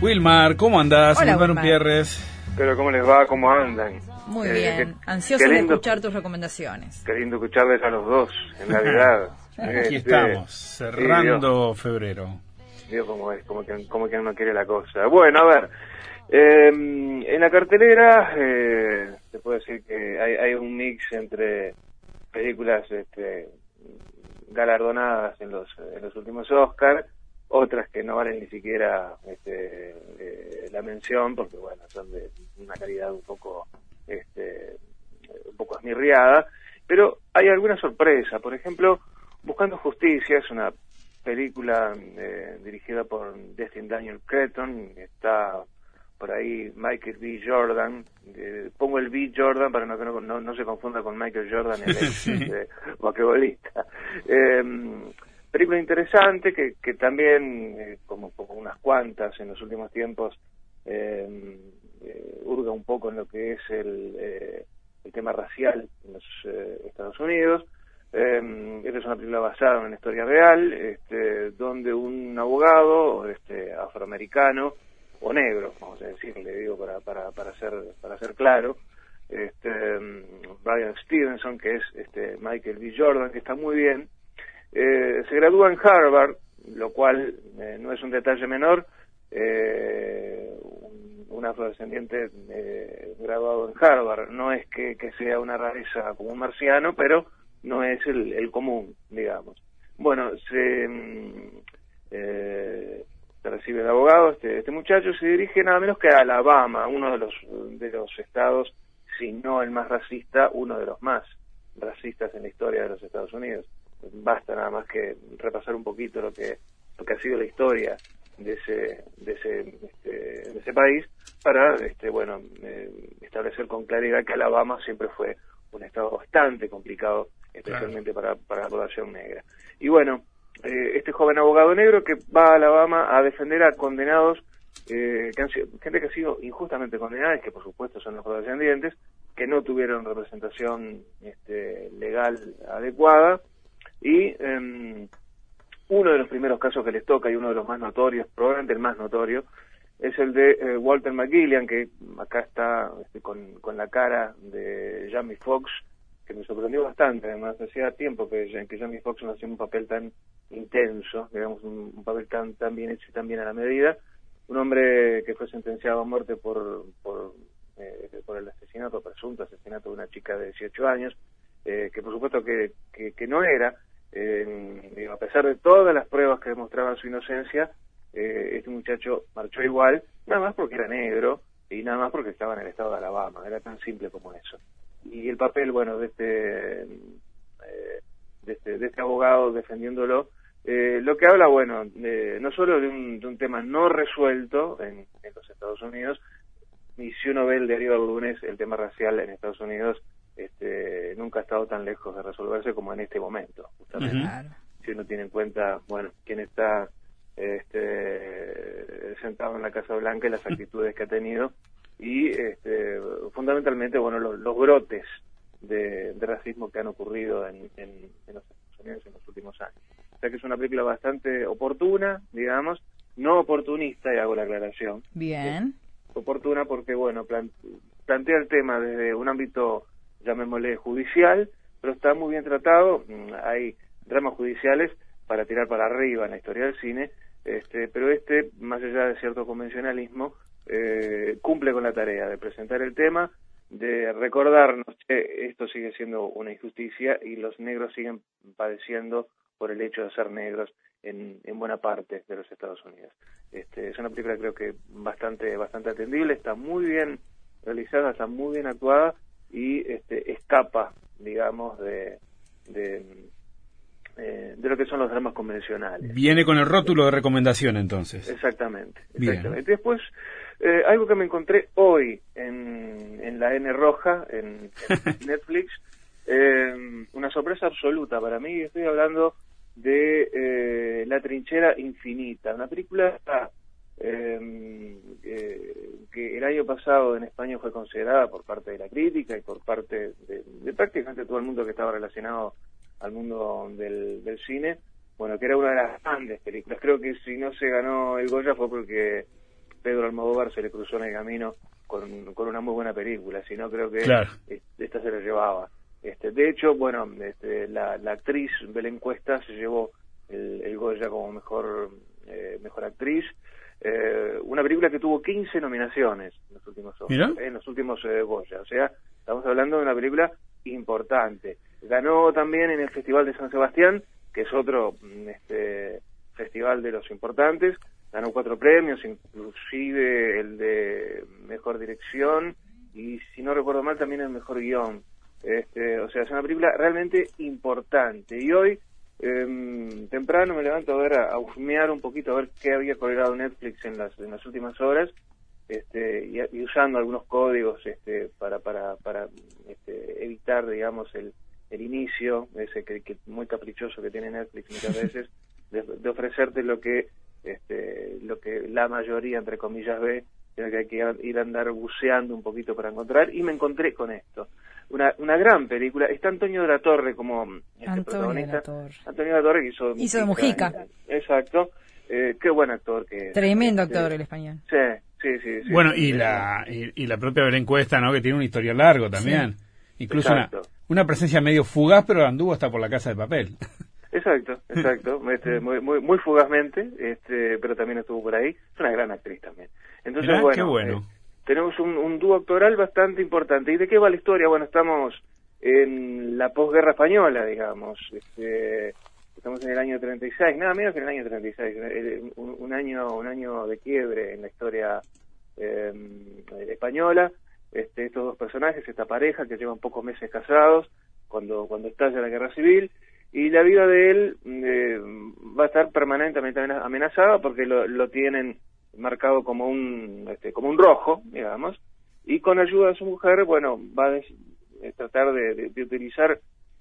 Wilmar, ¿cómo andás? Hola, Wilmar. Pierres. Pero ¿cómo les va? ¿Cómo andan? Muy Eh, bien, qué- ansioso qué de escuchar tus recomendaciones. Qué lindo escucharles a los dos en Navidad. Aquí Este, estamos, sí, cerrando febrero. Dios, Dios, cómo es, como que, como que uno quiere la cosa. Bueno, a ver, eh, en la cartelera eh, se puede decir que hay, hay un mix entre películas este, galardonadas en los, en los últimos Oscars, otras que no valen ni siquiera este, eh, la mención porque bueno son de una calidad un poco este, un poco esmirriada, pero hay alguna sorpresa. Por ejemplo, Buscando Justicia es una película eh, dirigida por Destin Daniel Cretton, está por ahí Michael B. Jordan, eh, pongo el B. Jordan para no que no, no, no se confunda con Michael Jordan, el ex Sí. eh, basquetbolista. Película interesante que, que también, eh, como, como unas cuantas en los últimos tiempos, eh, eh, hurga un poco en lo que es el, eh, el tema racial en los Estados Unidos. Eh, esta es una película basada en una historia real, este, donde un abogado este, afroamericano o negro, vamos a decir, le digo para, para, para ser para ser claro, este, mm, Brian Stevenson, que es este, Michael B. Jordan, que está muy bien, eh, se gradúa en Harvard, lo cual eh, no es un detalle menor, eh, un, un afrodescendiente eh, graduado en Harvard, no es que, sea una rareza como un marciano, pero no es el, el común, digamos. Bueno, se, mm, eh, se recibe de abogado este, este muchacho, se dirige nada menos que a Alabama, uno de los, de los estados, si no el más racista, uno de los más racistas en la historia de los Estados Unidos. Basta nada más que repasar un poquito lo que, lo que ha sido la historia de ese, de ese, este, de ese país para, este, bueno, eh, establecer con claridad que Alabama siempre fue un estado bastante complicado, especialmente para, para la población negra. Y bueno, eh, este joven abogado negro que va a Alabama a defender a condenados, eh, que han sido, gente que ha sido injustamente condenada, y que por supuesto son los afrodescendientes, que no tuvieron representación este, legal adecuada, y em, uno de los primeros casos que les toca y uno de los más notorios, probablemente el más notorio, es el de eh, Walter McGillian, que acá está este, con, con la cara de Jamie Foxx, que me sorprendió bastante, además hacía tiempo que, que Jamie Foxx no hacía un papel tan intenso, digamos, un, papel tan, tan bien hecho y tan bien a la medida. Un hombre que fue sentenciado a muerte por, por, eh, por el asesinato, presunto asesinato de una chica de 18 años, eh, que por supuesto que, que no era, eh, a pesar de todas las pruebas que demostraban su inocencia, eh, este muchacho marchó igual, nada más porque era negro y nada más porque estaba en el estado de Alabama, era tan simple como eso. Y el papel, bueno, de este, eh, de este, de este abogado defendiéndolo, eh, lo que habla, bueno, de- no solo de un, de un tema no resuelto en, en los Estados Unidos, y si uno ve el diario del lunes, el tema racial en Estados Unidos este, nunca ha estado tan lejos de resolverse como en este momento, Claro. Si uno tiene en cuenta, bueno, quién está este, sentado en la Casa Blanca y las actitudes que ha tenido, y este, fundamentalmente, bueno, los, los brotes de, de racismo que han ocurrido en, en, en los Estados Unidos en los últimos años. O sea que es una película bastante oportuna, digamos, no oportunista, y hago la aclaración, Bien. oportuna porque, bueno, plan- plantea el tema desde un ámbito, llamémosle, judicial, pero está muy bien tratado. Mm, Hay dramas judiciales para tirar para arriba en la historia del cine, este, pero este, más allá de cierto convencionalismo, eh, cumple con la tarea de presentar el tema, de recordarnos que esto sigue siendo una injusticia y los negros siguen padeciendo por el hecho de ser negros en, en buena parte de los Estados Unidos. Este, es una película creo que bastante bastante atendible, está muy bien realizada, está muy bien actuada y este, escapa, digamos, de, de, eh, de lo que son los dramas convencionales. Viene con el rótulo de recomendación entonces. Exactamente, Bien. exactamente. Después, eh, algo que me encontré hoy en, en la N roja, en, en Netflix, eh, una sorpresa absoluta para mí, estoy hablando de eh, La trinchera infinita, una película eh, que el año pasado en España fue considerada por parte de la crítica y por parte de, de prácticamente todo el mundo que estaba relacionado al mundo del, del cine bueno, que era una de las grandes películas. Creo que si no se ganó el Goya fue porque Pedro Almodóvar se le cruzó en el camino con, con una muy buena película, si no creo que esta se lo llevaba. Este, de hecho, bueno, este, la, la actriz Belén Cuesta se llevó el, el Goya como mejor, eh, mejor actriz. Eh, una película que tuvo 15 nominaciones en los últimos, en los últimos eh, Goya. O sea, estamos hablando de una película importante. Ganó también en el Festival de San Sebastián, que es otro mm, este, festival de los importantes. Ganó cuatro premios, inclusive el de mejor dirección y, si no recuerdo mal, también el mejor guion. Este, o sea, es una película realmente importante. Y hoy, em, temprano, me levanto a ver, a, husmear un poquito, a ver qué había colgado Netflix en las, en las últimas horas, este, y, usando algunos códigos este, para, para, para este, evitar, digamos, el, el inicio, ese que, que, muy caprichoso que tiene Netflix muchas veces, de, ofrecerte lo que este, lo que la mayoría, entre comillas, ve, que hay que ir a andar buceando un poquito para encontrar, y me encontré con esto una, una gran película. Está Antonio de la Torre como este Antonio protagonista. De la Antonio de la Torre que hizo, hizo de Mujica. Exacto. Eh, qué buen actor que es. Tremendo actor el español. Sí, sí, sí. bueno, y la, y, la propia Belén Cuesta, ¿no? Que tiene una historia largo también. Incluso una, una, presencia medio fugaz, pero anduvo hasta por la casa de papel. Exacto, exacto. Este, muy, muy, muy fugazmente, este, pero también estuvo por ahí. Es una gran actriz también. Entonces, bueno. Qué bueno. Eh, tenemos un, un dúo actoral bastante importante. ¿Y de qué va la historia? Bueno, estamos en la posguerra española, digamos. Este, estamos en el año 36, nada menos que en el año 36, eh, un, un año un año de quiebre en la historia em, española. Este, estos dos personajes, esta pareja que llevan pocos meses casados, cuando cuando estalla la guerra civil, y la vida de él eh, va a estar permanentemente amenazada porque lo, lo tienen marcado como un, este, como un rojo, digamos, y con ayuda de su mujer, bueno, va a tratar de, utilizar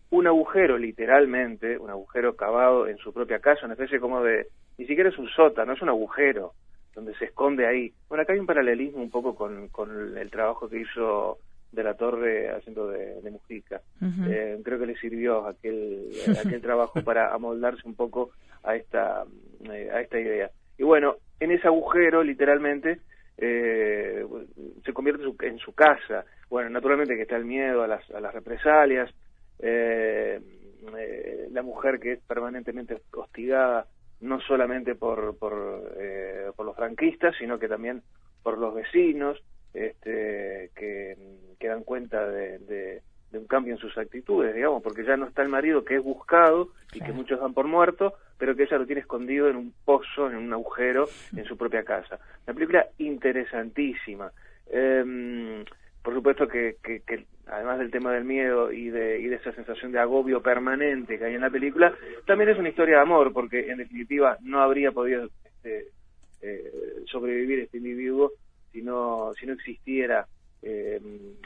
un agujero, literalmente, un agujero cavado en su propia casa, una especie como de, ni siquiera es un sótano, es un agujero donde se esconde ahí. Bueno, acá hay un paralelismo un poco con, con el trabajo que hizo de la Torre haciendo de, de Mujica. Eh, creo que le sirvió aquel, aquel trabajo para amoldarse un poco a esta, eh, a esta idea. Y bueno, en ese agujero, literalmente, eh, se convierte en su casa. Bueno, naturalmente que está el miedo a las, a las represalias, eh, la mujer que es permanentemente hostigada no solamente por, por, por los franquistas, sino que también por los vecinos, este, que, que dan cuenta de de un cambio en sus actitudes, digamos, porque ya no está el marido que es buscado y que muchos dan por muerto, pero que ella lo tiene escondido en un pozo, en un agujero, en su propia casa. Una película interesantísima. Em, por supuesto que, además del tema del miedo y de, y de esa sensación de agobio permanente que hay en la película, también es una historia de amor, porque en definitiva no habría podido este, eh, sobrevivir este individuo si no, si no existiera eh,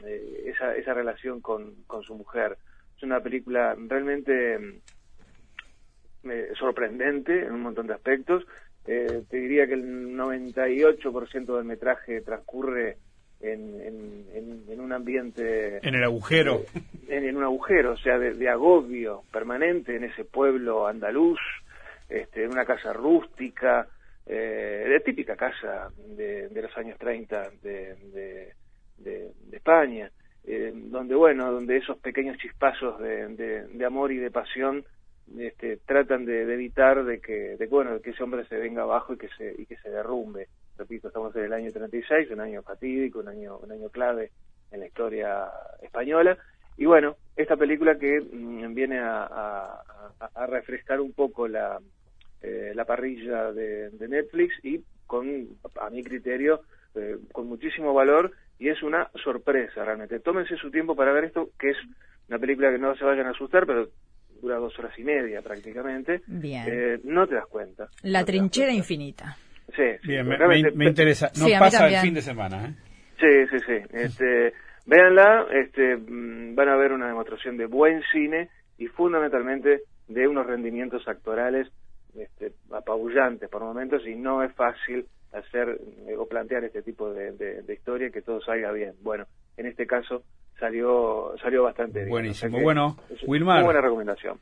eh, esa, esa relación con, con su mujer. Es una película realmente eh, sorprendente en un montón de aspectos. te diría que el 98% del metraje transcurre en, en, en, un ambiente... En el agujero. En, en un agujero, o sea, de, agobio permanente en ese pueblo andaluz, este, en una casa rústica, eh, de típica casa de, de los años 30 de, de, España, eh, donde bueno, donde esos pequeños chispazos de, de, amor y de pasión este, tratan de, evitar de que, de, bueno, que ese hombre se venga abajo y que se, y que se derrumbe. Repito, estamos en el año 36, un año fatídico, un año, un año clave en la historia española. Y bueno, esta película que mm, viene a, a, refrescar un poco la, eh, la parrilla de, de, Netflix y con, a mi criterio, eh, con muchísimo valor y es una sorpresa realmente. Tómense su tiempo para ver esto, que es una película que no se vayan a asustar, pero dura dos horas y media prácticamente. Bien. Eh, no te das cuenta. La trinchera infinita. Sí, Bien, me, interesa. No pasa el fin de semana, ¿eh? Sí, sí, sí. Este, véanla, este, mm, van a ver una demostración de buen cine y fundamentalmente de unos rendimientos actorales este, apabullantes por momentos y no es fácil hacer eh, o plantear este tipo de, de, historia que todo salga bien. Bueno, en este caso salió salió bastante bien. Buenísimo. bueno, Wilmar. Buena recomendación.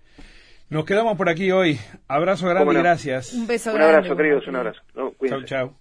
Nos quedamos por aquí hoy. Abrazo grande y gracias. Un beso Un grande. abrazo, queridos, un abrazo. No, chau, chau.